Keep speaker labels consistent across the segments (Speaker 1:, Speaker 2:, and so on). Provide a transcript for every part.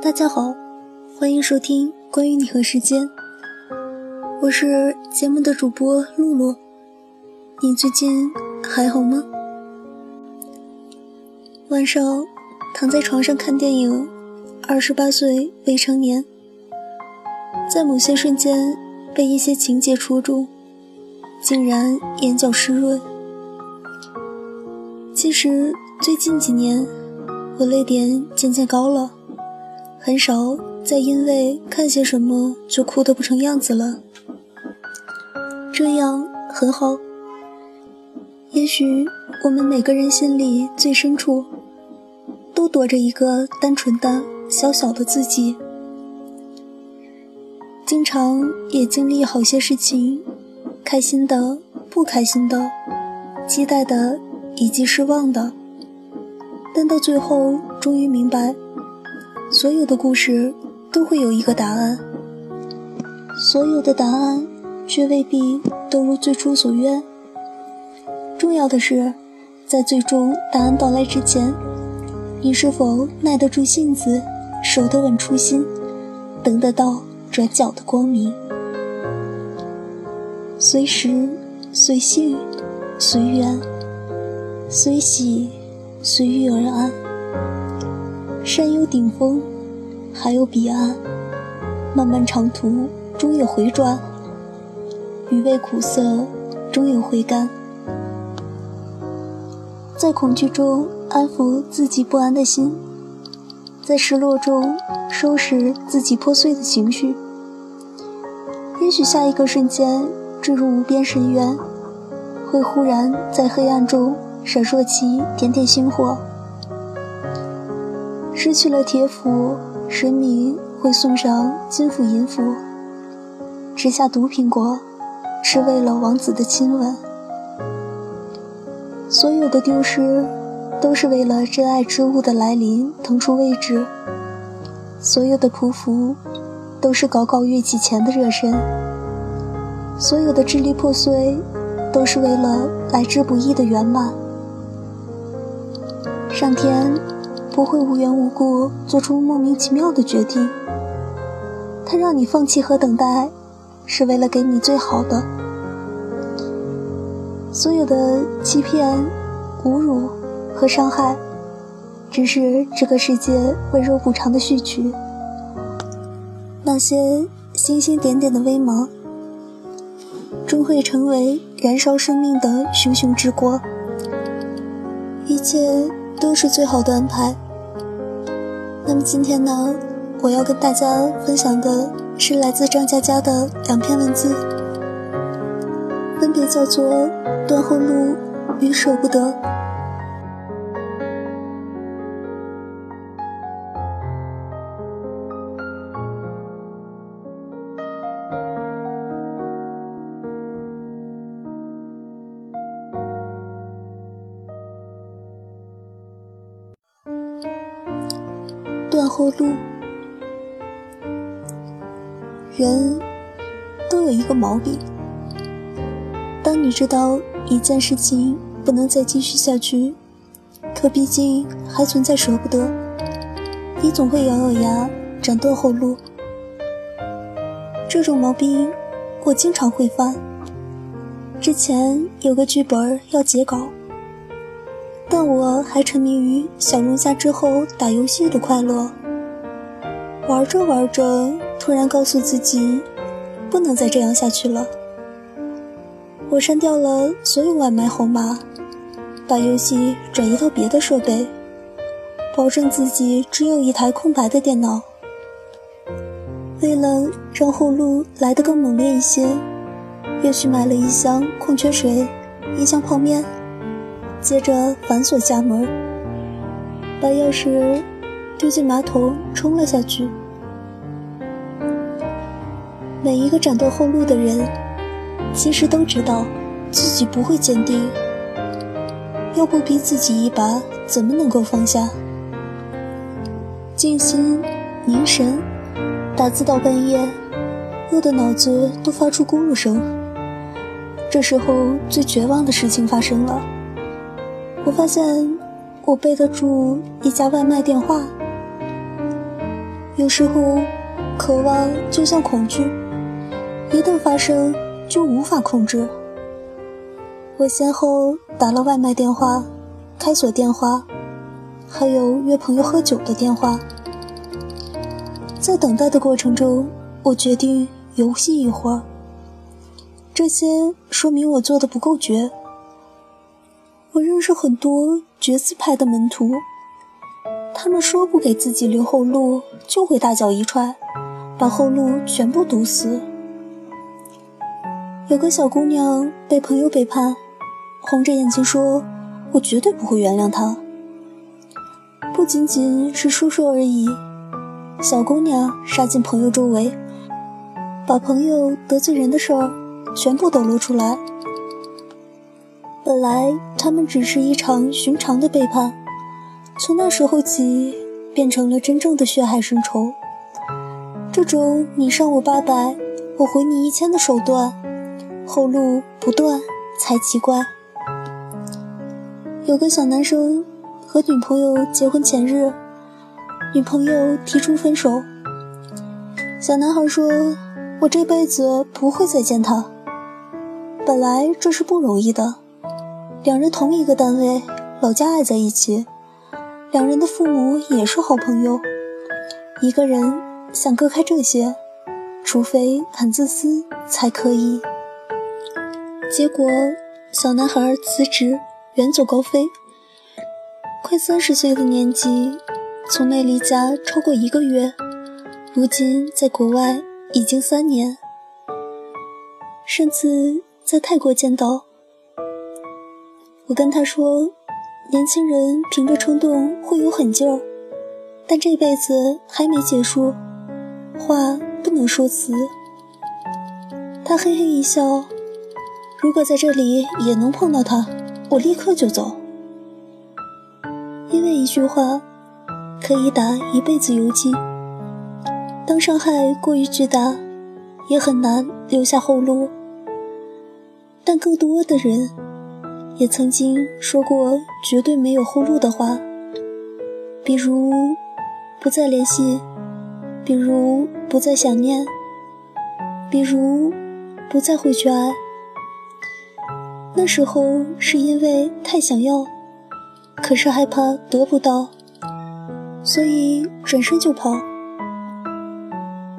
Speaker 1: 大家好，欢迎收听关于你和时间，我是节目的主播露露。你最近还好吗？晚上躺在床上看电影，二十八岁未成年，在某些瞬间被一些情节戳中，竟然眼角湿润。其实最近几年，我泪点渐渐高了，很少再因为看些什么就哭得不成样子了。这样很好。也许我们每个人心里最深处，都躲着一个单纯的小小的自己，经常也经历好些事情，开心的、不开心的，期待的。以及失望的，但到最后终于明白，所有的故事都会有一个答案，所有的答案却未必都如最初所愿。重要的是，在最终答案到来之前，你是否耐得住性子，守得稳初心，等得到转角的光明？随时，随性，随缘。随喜，随遇而安。山有顶峰，海有彼岸。漫漫长途终有回转，余味苦涩终有回甘。在恐惧中安抚自己不安的心，在失落中收拾自己破碎的情绪。也许下一个瞬间坠入无边深渊，会忽然在黑暗中。闪烁起点点星火，失去了铁斧，神明会送上金斧银斧。吃下毒苹果，是为了王子的亲吻。所有的丢失，都是为了真爱之物的来临腾出位置。所有的匍匐，都是搞搞乐器前的热身。所有的支离破碎，都是为了来之不易的圆满。上天不会无缘无故做出莫名其妙的决定，他让你放弃和等待，是为了给你最好的。所有的欺骗、侮辱和伤害，只是这个世界温柔补偿的序曲。那些星星点点的微芒，终会成为燃烧生命的熊熊之火。一切。都是最好的安排。那么今天呢，我要跟大家分享的是来自张嘉佳的两篇文字，分别叫做《断后路与舍不得》。断后路，人都有一个毛病。当你知道一件事情不能再继续下去，可毕竟还存在舍不得，你总会咬咬牙斩断后路。这种毛病我经常会犯。之前有个剧本要截稿。但我还沉迷于小龙虾之后打游戏的快乐，玩着玩着，突然告诉自己，不能再这样下去了。我删掉了所有外卖号码，把游戏转移到别的设备，保证自己只有一台空白的电脑。为了让后路来得更猛烈一些，又去买了一箱矿泉水，一箱泡面。接着反锁家门，把钥匙丢进马桶冲了下去。每一个斩断后路的人，其实都知道自己不会坚定，要不逼自己一把，怎么能够放下？静心凝神，打字到半夜，饿得脑子都发出咕噜声。这时候最绝望的事情发生了。我发现我背得住一家外卖电话，有时候，渴望就像恐惧，一旦发生就无法控制。我先后打了外卖电话、开锁电话，还有约朋友喝酒的电话。在等待的过程中，我决定游戏一会儿。这些说明我做的不够绝。我认识很多绝字派的门徒，他们说不给自己留后路，就会大脚一踹，把后路全部堵死。有个小姑娘被朋友背叛。红着眼睛说：“我绝对不会原谅他。不仅仅是说说而已。”小姑娘杀进朋友周围，把朋友得罪人的事儿全部抖露出来。本来他们只是一场寻常的背叛，从那时候起变成了真正的血海深仇。这种你伤我八百，我回你一千的手段，后路不断才奇怪。有个小男生和女朋友结婚前日，女朋友提出分手。小男孩说：“我这辈子不会再见他。”本来这是不容易的，两人同一个单位，老家挨在一起，两人的父母也是好朋友，一个人想割开这些，除非很自私才可以。结果，小男孩辞职。远走高飞，快三十岁的年纪，从没离家超过一个月，如今在国外已经三年。甚至在泰国见到，我跟他说，年轻人凭着冲动会有狠劲儿，但这辈子还没结束，话不能说死。他嘿嘿一笑，如果在这里也能碰到他。我立刻就走，因为一句话可以打一辈子游击。当伤害过于巨大，也很难留下后路。但更多的人也曾经说过绝对没有后路的话，比如不再联系，比如不再想念，比如不再回去爱。那时候是因为太想要，可是害怕得不到，所以转身就跑。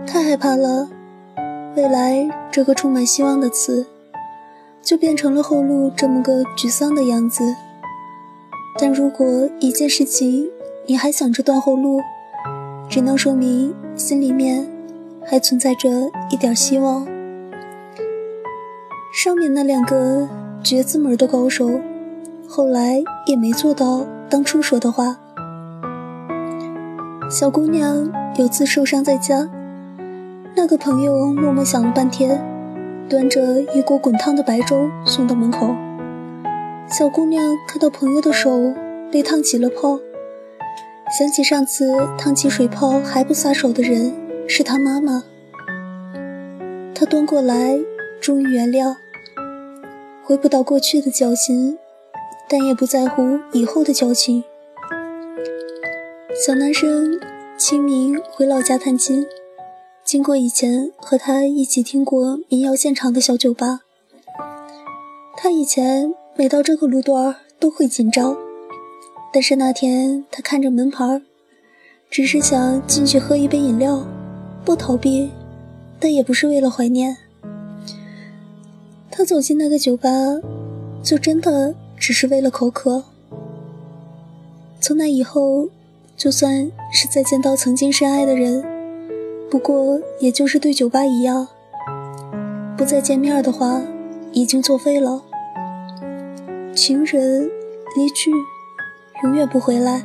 Speaker 1: 太害怕了，未来这个充满希望的词，就变成了后路这么个沮丧的样子。但如果一件事情你还想着断后路，只能说明心里面还存在着一点希望。上面那两个。绝字门的高手，后来也没做到当初说的话。小姑娘有次受伤在家，那个朋友默默想了半天，端着一锅滚烫的白粥送到门口。小姑娘看到朋友的手被烫起了泡，想起上次烫起水泡还不撒手的人是她妈妈，她端过来，终于原谅。回不到过去的交情，但也不在乎以后的交情。小男生清明回老家探亲，经过以前和他一起听过民谣现场的小酒吧。他以前每到这个路段都会紧张，但是那天他看着门牌，只是想进去喝一杯饮料，不逃避，但也不是为了怀念。他走进那个酒吧，就真的只是为了口渴。从那以后，就算是再见到曾经深爱的人，不过也就是对酒吧一样，不再见面的话，已经作废了。情人离去，永远不回来。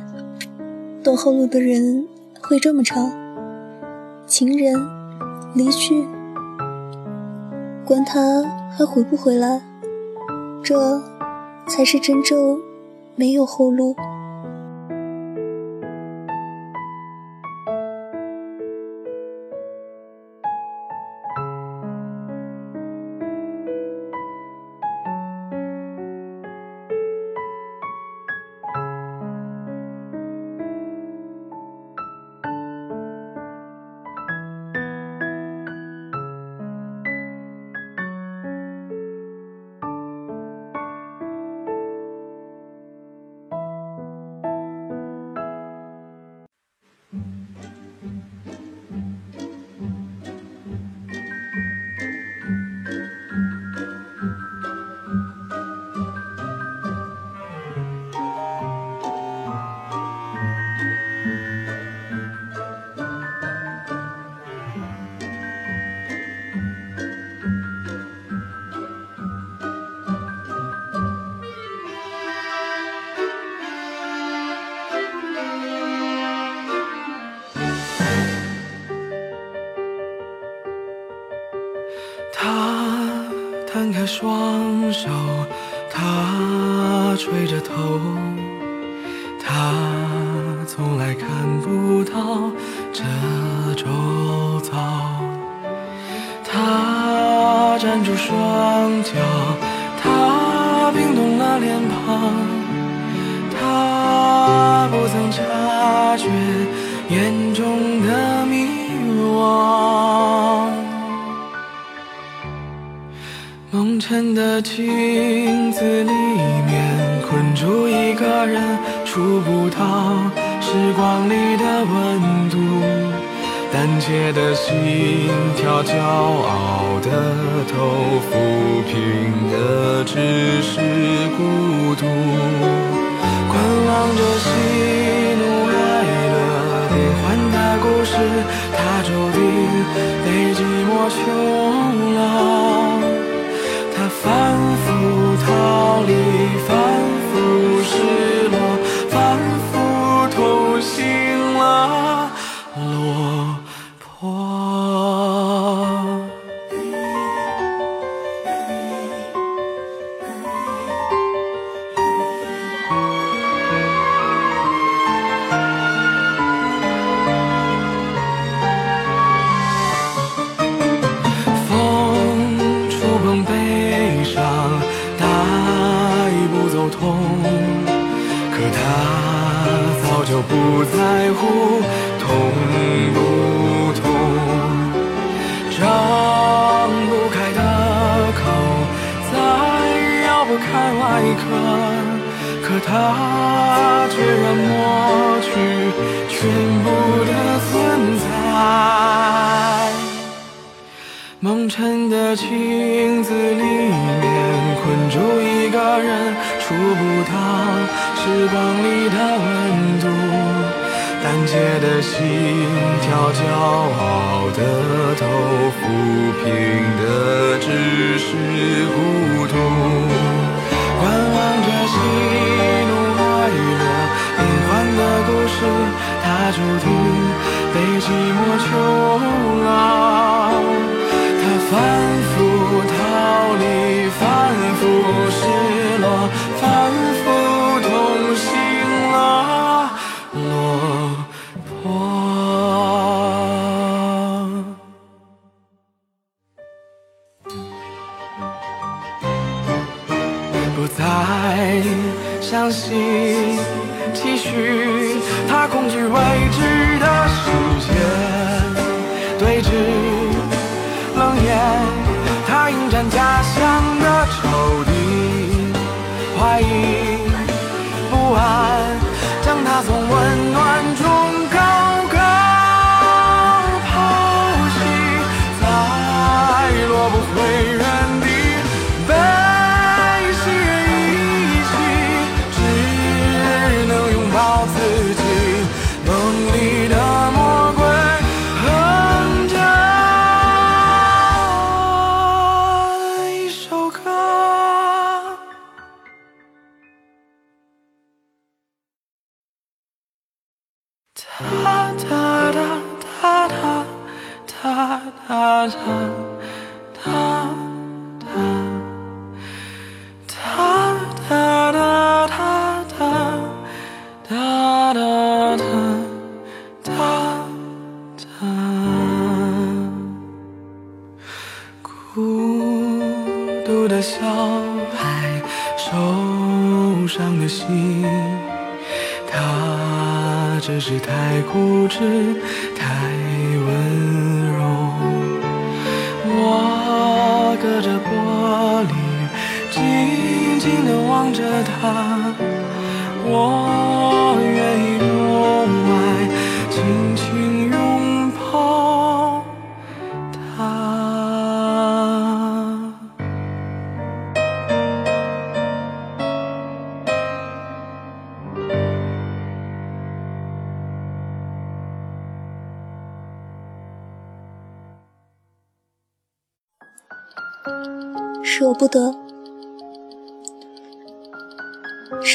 Speaker 1: 断后路的人会这么唱：情人离去，管他。还回不回来？这才是真正没有后路。
Speaker 2: 双手，他垂着头，他从来看不到这周遭。他站住双脚，他冰冻了脸庞，心跳，骄傲的头，抚平的只是孤独。观望着喜怒哀乐变幻的故事，它注定被寂寞囚蒙尘的镜子里面，困住一个人，触不到时光里的温度。胆怯的心跳，骄傲的头，抚平的只是孤独。观望着喜怒哀乐变幻的故事，它注定被寂寞囚牢。反复逃离，反复失落，反复望着他。我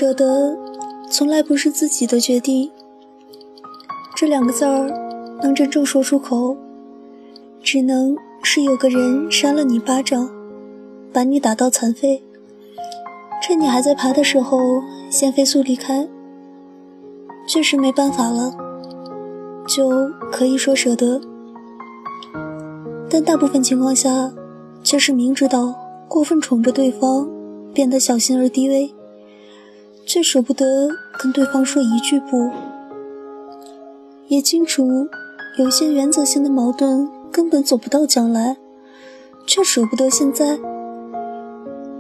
Speaker 1: 舍得，从来不是自己的决定。这两个字儿能真正说出口，只能是有个人扇了你巴掌，把你打到残废，趁你还在爬的时候先飞速离开。确实没办法了，就可以说舍得。但大部分情况下，却是明知道过分宠着对方，变得小心而低微，却舍不得跟对方说一句不。也清楚，有些原则性的矛盾根本走不到将来，却舍不得现在。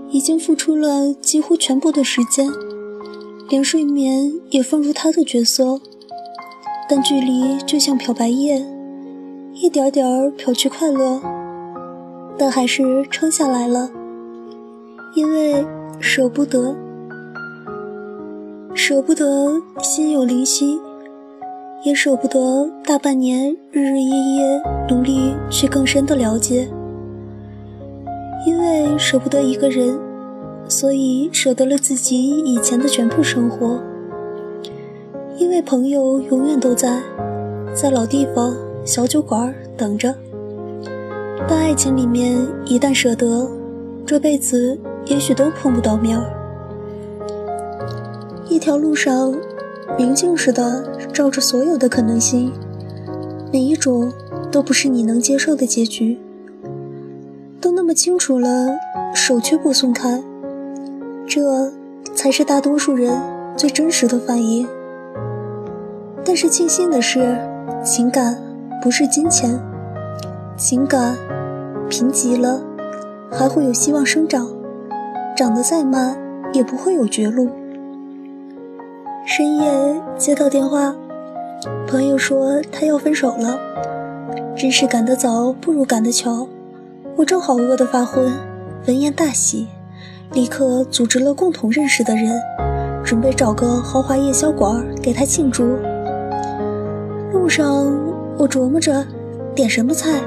Speaker 1: 已经付出了几乎全部的时间，连睡眠也放入他的角色，但距离就像漂白液，一点点儿漂去快乐，但还是撑下来了，因为舍不得，舍不得心有灵犀。也舍不得大半年日日夜夜努力去更深的了解，因为舍不得一个人，所以舍得了自己以前的全部生活。因为朋友永远都在，在老地方小酒馆等着。但爱情里面一旦舍得，这辈子也许都碰不到面儿。一条路上。明镜似的照着所有的可能性，每一种都不是你能接受的结局。都那么清楚了，手却不松开，这才是大多数人最真实的反应。但是庆幸的是，情感不是金钱，情感贫瘠了还会有希望生长，长得再慢也不会有绝路。深夜接到电话，朋友说他要分手了，真是赶得早不如赶得巧。我正好饿得发昏，闻言大喜，立刻组织了共同认识的人，准备找个豪华夜宵馆给他庆祝。路上我琢磨着点什么菜，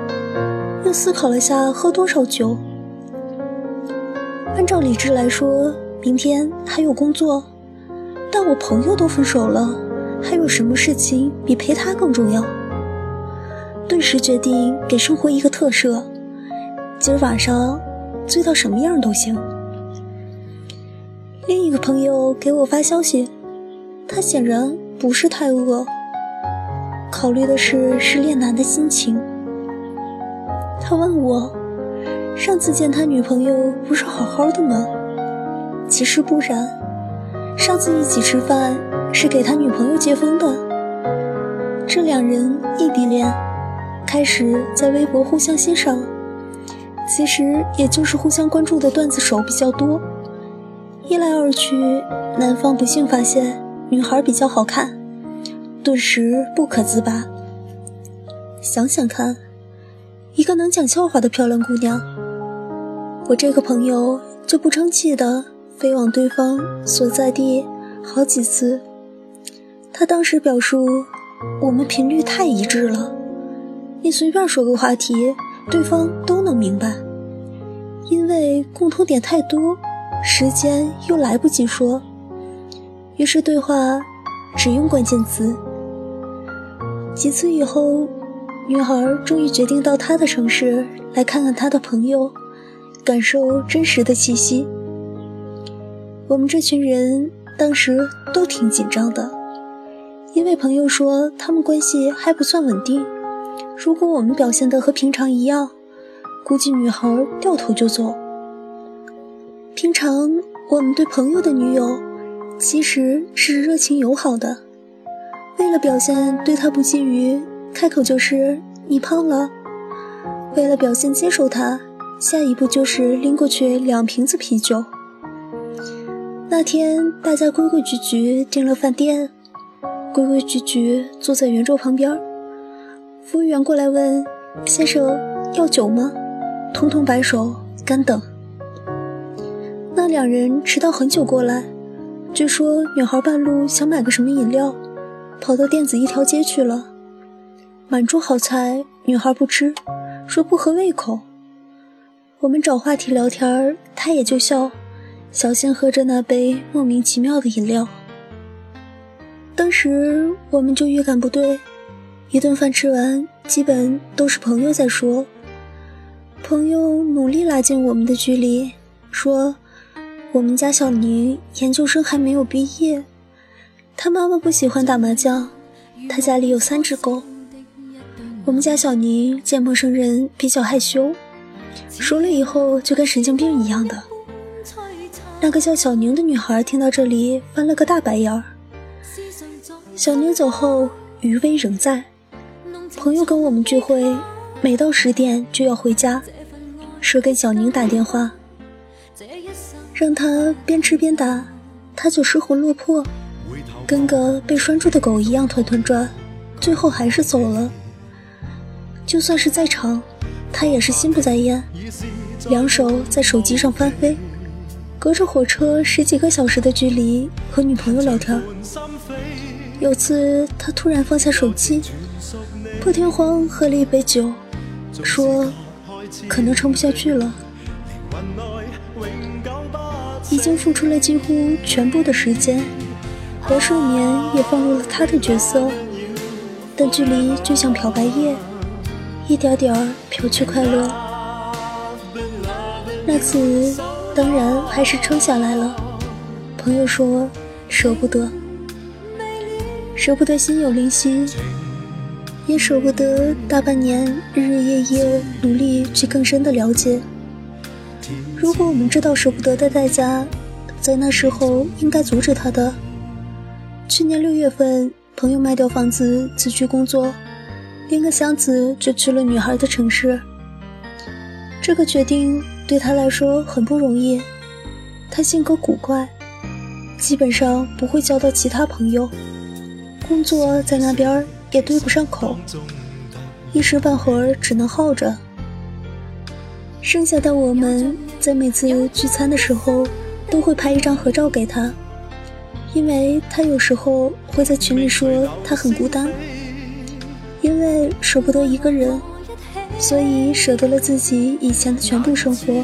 Speaker 1: 又思考了下喝多少酒。按照理智来说，明天还有工作。但我朋友都分手了，还有什么事情比陪他更重要？顿时决定给生活一个特赦，今儿晚上醉到什么样都行。另一个朋友给我发消息，他显然不是太饿，考虑的是失恋男的心情。他问我，上次见他女朋友不是好好的吗？其实不然。上次一起吃饭是给他女朋友接风的。这两人异地恋，开始在微博互相欣赏，其实也就是互相关注的段子手比较多。一来二去，男方不幸发现女孩比较好看，顿时不可自拔。想想看，一个能讲笑话的漂亮姑娘，我这个朋友就不争气的。飞往对方所在地好几次，他当时表述：“我们频率太一致了，你随便说个话题，对方都能明白。因为共同点太多，时间又来不及说，于是对话只用关键词。几次以后，女孩终于决定到他的城市来看看他的朋友，感受真实的气息。”我们这群人当时都挺紧张的，因为朋友说他们关系还不算稳定。如果我们表现的和平常一样，估计女孩掉头就走。平常我们对朋友的女友其实是热情友好的，为了表现对她不觊觎，开口就是“你胖了”；为了表现接受她，下一步就是拎过去两瓶子啤酒。那天大家规规矩矩订了饭店，规规矩矩坐在圆桌旁边。服务员过来问：“先生要酒吗？”通通摆手，干等。那两人迟到很久过来，据说女孩半路想买个什么饮料，跑到店子一条街去了。满桌好菜，女孩不吃，说不合胃口。我们找话题聊天，她也就笑。小心喝着那杯莫名其妙的饮料。当时我们就预感不对，一顿饭吃完，基本都是朋友在说。朋友努力拉近我们的距离，说：“我们家小宁研究生还没有毕业，他妈妈不喜欢打麻将，他家里有三只狗。我们家小宁见陌生人比较害羞，熟了以后就跟神经病一样的。”那个叫小宁的女孩听到这里翻了个大白眼儿。小宁走后，余威仍在。朋友跟我们聚会，每到十点就要回家，说给小宁打电话，让他边吃边打，他就失魂落魄，跟个被拴住的狗一样团团转，最后还是走了。就算是在场，他也是心不在焉，两手在手机上翻飞。隔着火车十几个小时的距离和女朋友聊天，有次他突然放下手机，破天荒喝了一杯酒，说可能撑不下去了，已经付出了几乎全部的时间，和睡眠也放入了他的角色，但距离就像漂白液，一点点漂去快乐。那次。当然还是撑下来了。朋友说舍不得，舍不得心有灵犀，也舍不得大半年日日夜夜努力去更深的了解。如果我们知道舍不得的代价，在那时候应该阻止他的。去年六月份，朋友卖掉房子辞去工作，拎个箱子就去了女孩的城市。这个决定。对他来说很不容易，他性格古怪，基本上不会交到其他朋友，工作在那边也对不上口，一时半会儿只能耗着。剩下的我们在每次聚餐的时候都会拍一张合照给他，因为他有时候会在群里说他很孤单，因为舍不得一个人。所以舍得了自己以前的全部生活，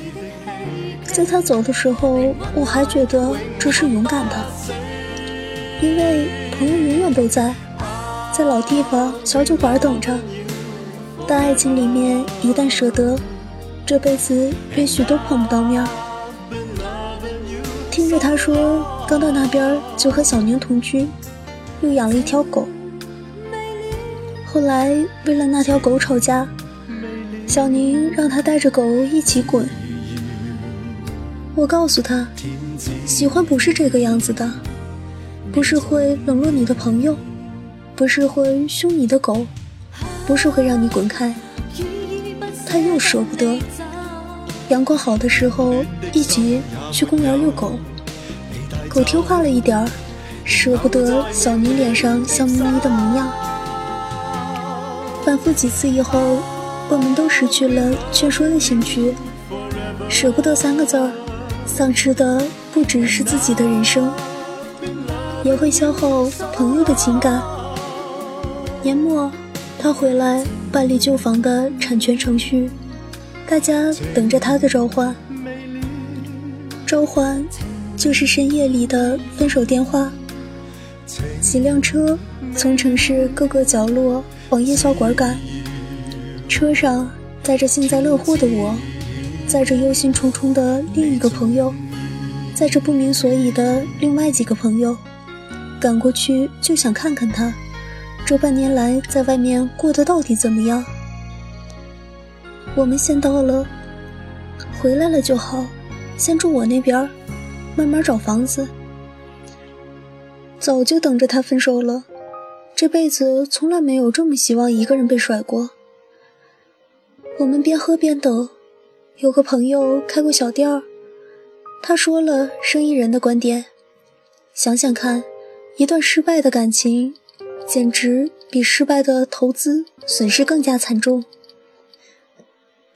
Speaker 1: 在他走的时候，我还觉得这是勇敢的，因为朋友永远都在，在老地方小酒馆等着。但爱情里面一旦舍得，这辈子也许都碰不到面。听着他说，刚到那边就和小宁同居，又养了一条狗，后来为了那条狗吵架。小宁让他带着狗一起滚。我告诉他，喜欢不是这个样子的，不是会冷落你的朋友，不是会凶你的狗，不是会让你滚开。他又舍不得。阳光好的时候，一起去公园遛狗，狗听话了一点儿，舍不得小宁脸上笑眯眯的模样。反复几次以后。我们都失去了劝说的兴趣，舍不得三个字儿，丧失的不只是自己的人生，也会消耗朋友的情感。年末，他回来办理旧房的产权程序，大家等着他的召唤。召唤，就是深夜里的分手电话。几辆车从城市各个角落往夜宵馆赶。车上载着幸灾乐祸的我，载着忧心忡忡的另一个朋友，载着不明所以的另外几个朋友，赶过去就想看看他，这半年来在外面过得到底怎么样。我们先到了，回来了就好，先住我那边，慢慢找房子。早就等着他分手了，这辈子从来没有这么希望一个人被甩过。我们边喝边等，有个朋友开过小店儿，他说了生意人的观点：想想看，一段失败的感情，简直比失败的投资损失更加惨重。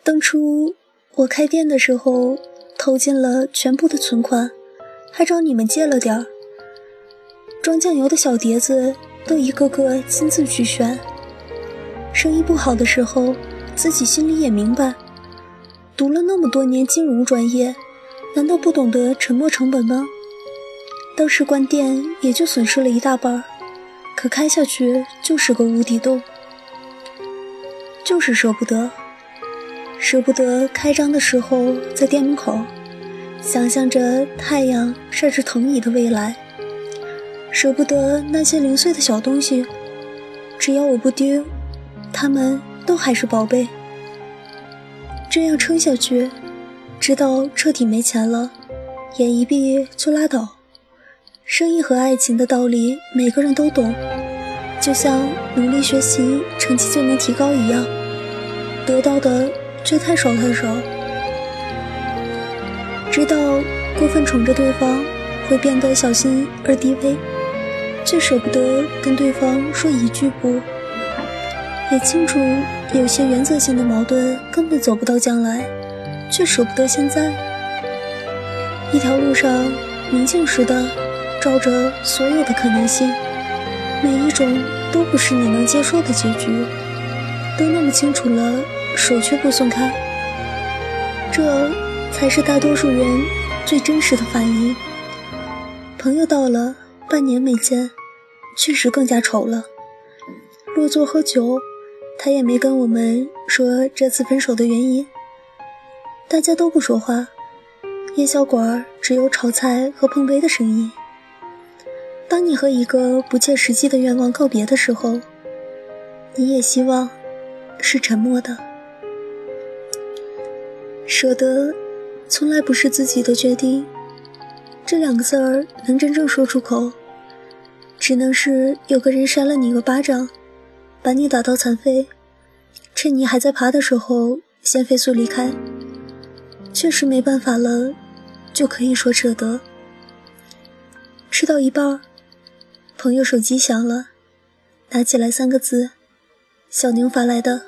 Speaker 1: 当初我开店的时候，投进了全部的存款，还找你们借了点儿。装酱油的小碟子都一个个亲自去选。生意不好的时候。自己心里也明白，读了那么多年金融专业，难道不懂得沉没成本吗？当时关店也就损失了一大半，可开下去就是个无底洞，就是舍不得，舍不得开张的时候在店门口，想象着太阳晒着藤椅的未来。舍不得那些零碎的小东西，只要我不丢，他们都还是宝贝。这样撑下去，直到彻底没钱了，眼一闭就拉倒。生意和爱情的道理，每个人都懂，就像努力学习，成绩就能提高一样，得到的。却太少太少，知道过分宠着对方会变得小心而低微，却舍不得跟对方说一句不。也清楚有些原则性的矛盾根本走不到将来，却舍不得现在。一条路上明镜似的照着所有的可能性，每一种都不是你能接受的结局，都那么清楚了。手却不松开，这才是大多数人最真实的反应。朋友到了，半年没见，确实更加丑了。落座喝酒，他也没跟我们说这次分手的原因。大家都不说话，夜宵馆只有炒菜和碰杯的声音。当你和一个不切实际的愿望告别的时候，你也希望是沉默的。舍得，从来不是自己的决定。这两个字儿能真正说出口，只能是有个人扇了你一个巴掌，把你打到残废，趁你还在爬的时候先飞速离开。确实没办法了，就可以说舍得。吃到一半，朋友手机响了，拿起来三个字：小宁发来的，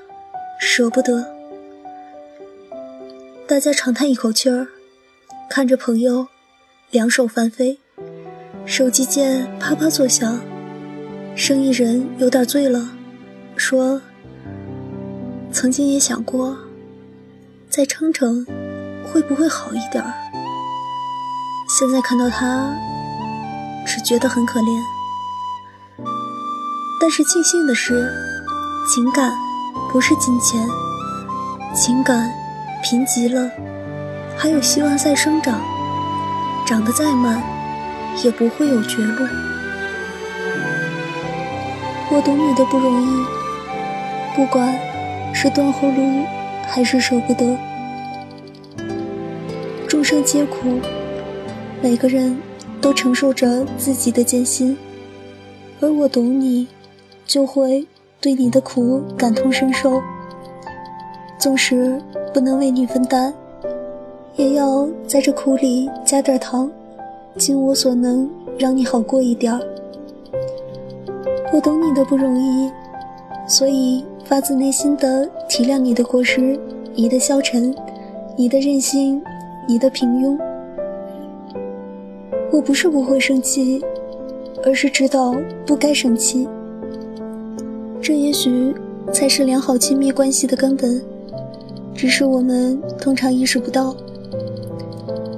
Speaker 1: 舍不得。大家长叹一口气儿，看着朋友两手翻飞，手机键啪啪作响。生意人有点醉了，说：“曾经也想过，再撑撑会不会好一点儿。现在看到他，只觉得很可怜。但是庆幸的是，情感不是金钱，情感。”贫瘠了，还有希望再生长，长得再慢，也不会有绝路。我懂你的不容易，不管是断后路，还是舍不得。众生皆苦，每个人都承受着自己的艰辛，而我懂你，就会对你的苦感同身受。纵使不能为你分担，也要在这苦里加点糖，尽我所能让你好过一点儿。我懂你的不容易，所以发自内心的体谅你的过失、你的消沉、你的任性、你的平庸。我不是不会生气，而是知道不该生气。这也许才是良好亲密关系的根本。只是我们通常意识不到，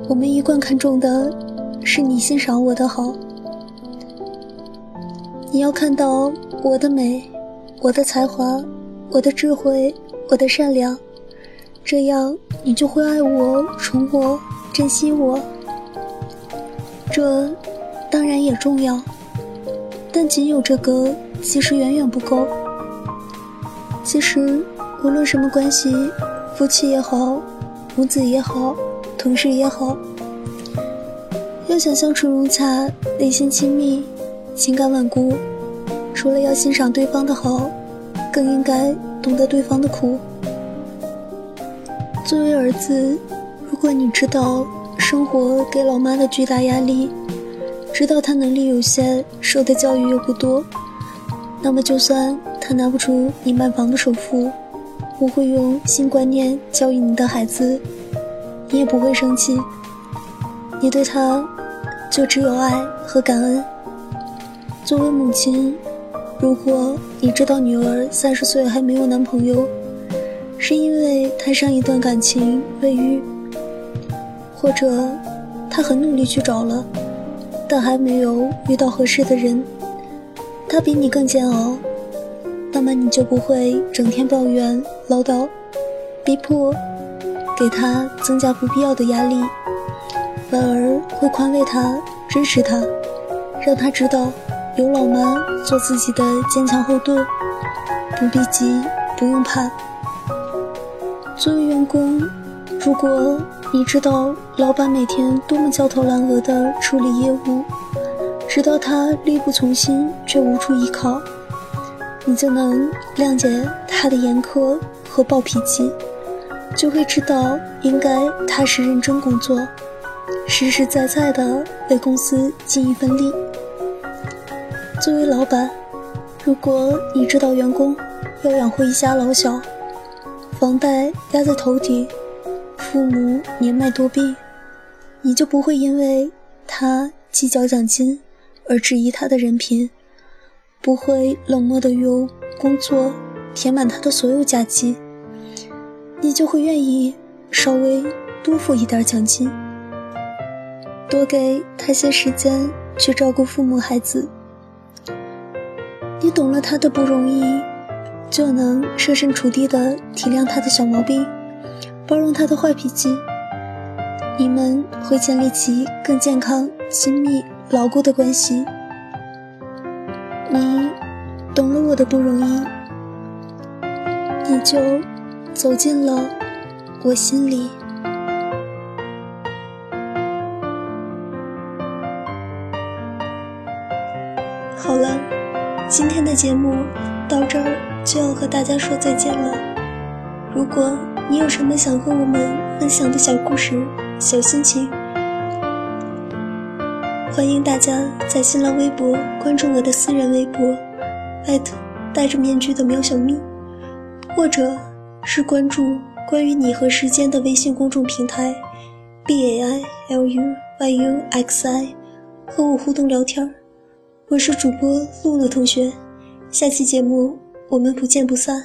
Speaker 1: 我们一贯看重的是你欣赏我的好。你要看到我的美，我的才华，我的智慧，我的善良，这样你就会爱我、宠我、珍惜我。这当然也重要，但仅有这个其实远远不够。其实无论什么关系。夫妻也好，母子也好，同事也好，要想相处融洽、内心亲密、情感稳固，除了要欣赏对方的好，更应该懂得对方的苦。作为儿子，如果你知道生活给老妈的巨大压力，知道她能力有限，受的教育又不多，那么就算她拿不出你买房的首付。不会用新观念教育你的孩子，你也不会生气。你对他就只有爱和感恩。作为母亲，如果你知道女儿三十岁还没有男朋友，是因为她上一段感情未育，或者她很努力去找了，但还没有遇到合适的人，她比你更煎熬。那么你就不会整天抱怨唠叨，逼迫，给他增加不必要的压力，反而会宽慰他、支持他，让他知道有老妈做自己的坚强后盾，不必急，不用怕。作为员工，如果你知道老板每天多么焦头烂额地处理业务，直到他力不从心却无处依靠，你就能谅解他的严苛和暴脾气，就会知道应该踏实认真工作，实实在在地为公司尽一份力。作为老板，如果你知道员工要养活一家老小，房贷压在头顶。父母年迈多病，你就不会因为他计较奖金而质疑他的人品，不会冷漠的用工作填满他的所有假期，你就会愿意稍微多付一点奖金，多给他些时间去照顾父母孩子。你懂了他的不容易，就能设身处地的体谅他的小毛病。包容他的坏脾气，你们会建立起更健康、亲密、牢固的关系。你懂了我的不容易，你就走进了我心里。好了，今天的节目到这儿就要和大家说再见了。如果你有什么想和我们分享的小故事、小心情？欢迎大家在新浪微博关注我的私人微博，艾特戴着面具的喵小咪，或者是关注关于你和时间的微信公众平台 b a i l u y u x i，和我互动聊天我是主播露露同学，下期节目我们不见不散。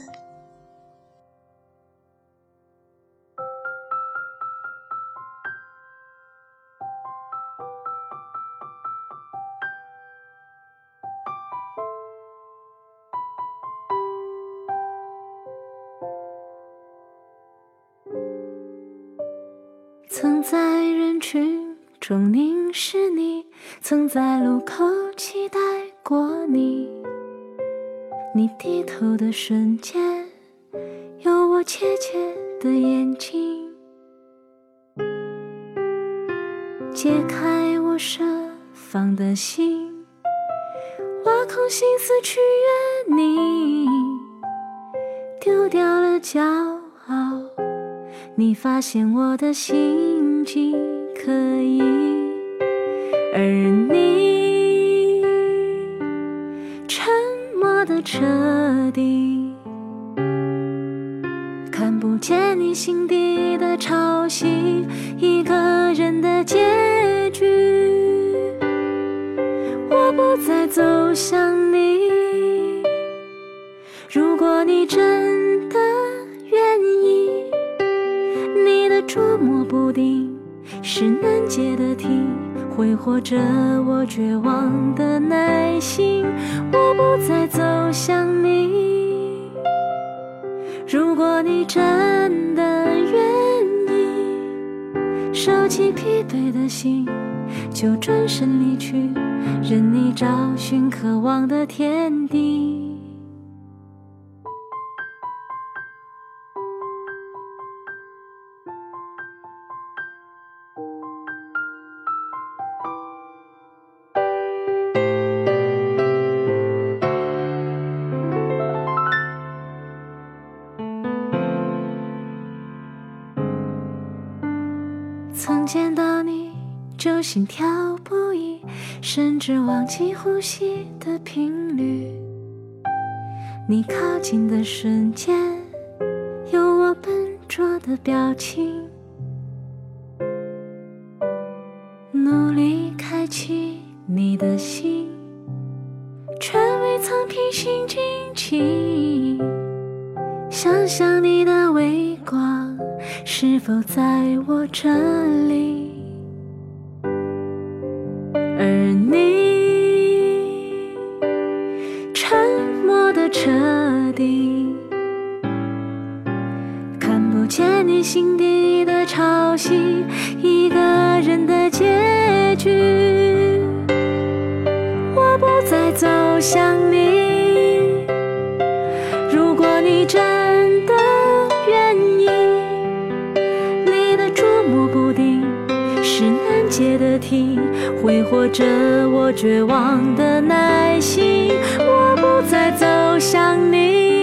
Speaker 3: 曾在人群中凝视你，曾在路口头的瞬间，有我怯怯的眼睛。解开我设防的心，挖空心思去约你，丢掉了骄傲。你发现我的心迹可疑，而你彻底，看不见你心底的潮汐，一个人的结局。我不再走向你，挥霍着我绝望的耐心。我不再走向你，如果你真的愿意，收起疲惫的心，就转身离去，任你找寻渴望的天地。心跳不已，甚至忘记呼吸的频率。你靠近的瞬间，有我笨拙的表情，努力开启你的心，却未曾平心静气。想象你的微光。是否在我这人的结局。我不再走向你，如果你真的愿意，你的捉摸不定是难解的题，挥霍着我绝望的耐心。我不再走向你，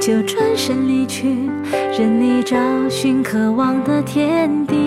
Speaker 3: 就转身离去，任你找寻渴望的天地。